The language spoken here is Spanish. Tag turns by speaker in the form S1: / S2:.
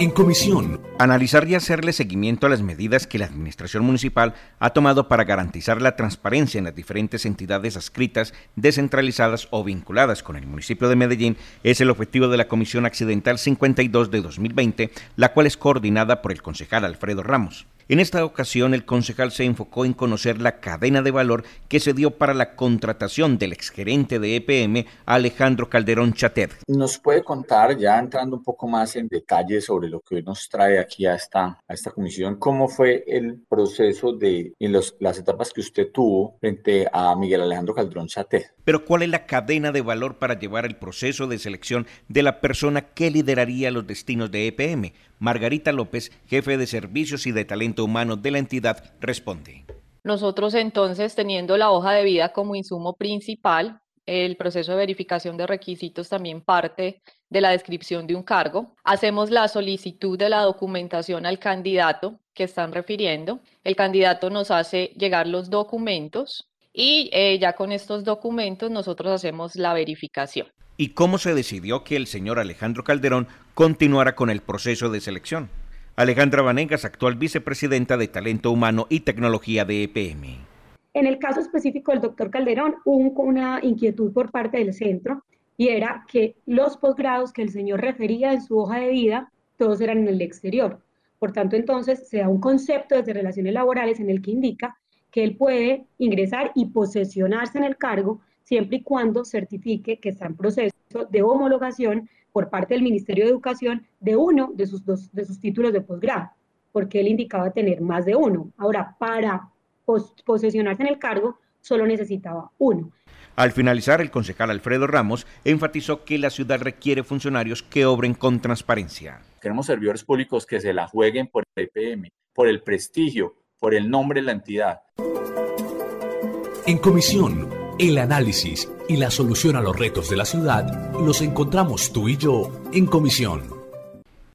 S1: En comisión. Analizar y hacerle seguimiento a las medidas que la Administración Municipal ha tomado para garantizar la transparencia en las diferentes entidades adscritas, descentralizadas o vinculadas con el municipio de Medellín es el objetivo de la Comisión Accidental 52 de 2020, la cual es coordinada por el concejal Alfredo Ramos. En esta ocasión, el concejal se enfocó en conocer la cadena de valor que se dio para la contratación del exgerente de EPM, Alejandro Calderón Chater.
S2: ¿Nos puede contar, ya entrando un poco más en detalle sobre lo que hoy nos trae aquí a esta, a esta comisión, cómo fue el proceso de en las etapas que usted tuvo frente a Miguel Alejandro Calderón Chater?
S1: Pero ¿cuál es la cadena de valor para llevar el proceso de selección de la persona que lideraría los destinos de EPM? Margarita López, jefe de servicios y de talento humano de la entidad, responde.
S3: Nosotros entonces, teniendo la hoja de vida como insumo principal, el proceso de verificación de requisitos también parte de la descripción de un cargo. Hacemos la solicitud de la documentación al candidato que están refiriendo. El candidato nos hace llegar los documentos y eh, ya con estos documentos nosotros hacemos la verificación.
S1: ¿Y cómo se decidió que el señor Alejandro Calderón continuara con el proceso de selección? Alejandra Vanegas, actual vicepresidenta de Talento Humano y Tecnología de EPM.
S4: En el caso específico del doctor Calderón, hubo una inquietud por parte del centro y era que los posgrados que el señor refería en su hoja de vida, todos eran en el exterior. Por tanto, entonces se da un concepto desde relaciones laborales en el que indica que él puede ingresar y posesionarse en el cargo siempre y cuando certifique que está en proceso de homologación por parte del Ministerio de Educación de uno de sus, dos, de sus títulos de posgrado, porque él indicaba tener más de uno. Ahora, para posesionarse en el cargo, solo necesitaba uno.
S1: Al finalizar, el concejal Alfredo Ramos enfatizó que la ciudad requiere funcionarios que obren con transparencia.
S2: Queremos servidores públicos que se la jueguen por el EPM, por el prestigio, por el nombre de la entidad.
S1: En comisión, el análisis y la solución a los retos de la ciudad los encontramos tú y yo en comisión.